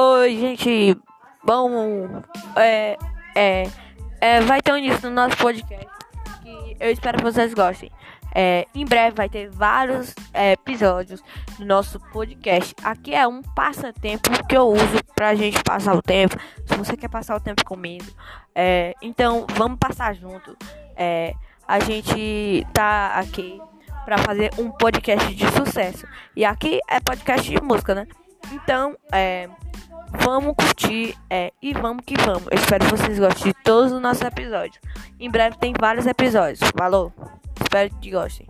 Oi, gente. Bom, é, é, é, vai ter um início no nosso podcast que eu espero que vocês gostem. É, em breve vai ter vários é, episódios do nosso podcast. Aqui é um passatempo que eu uso pra gente passar o tempo. Se você quer passar o tempo comigo, é, então vamos passar junto. É, a gente tá aqui pra fazer um podcast de sucesso. E aqui é podcast de música, né? Então, é, vamos curtir é, e vamos que vamos. Eu espero que vocês gostem de todos os nossos episódios. Em breve tem vários episódios. Falou! Espero que gostem.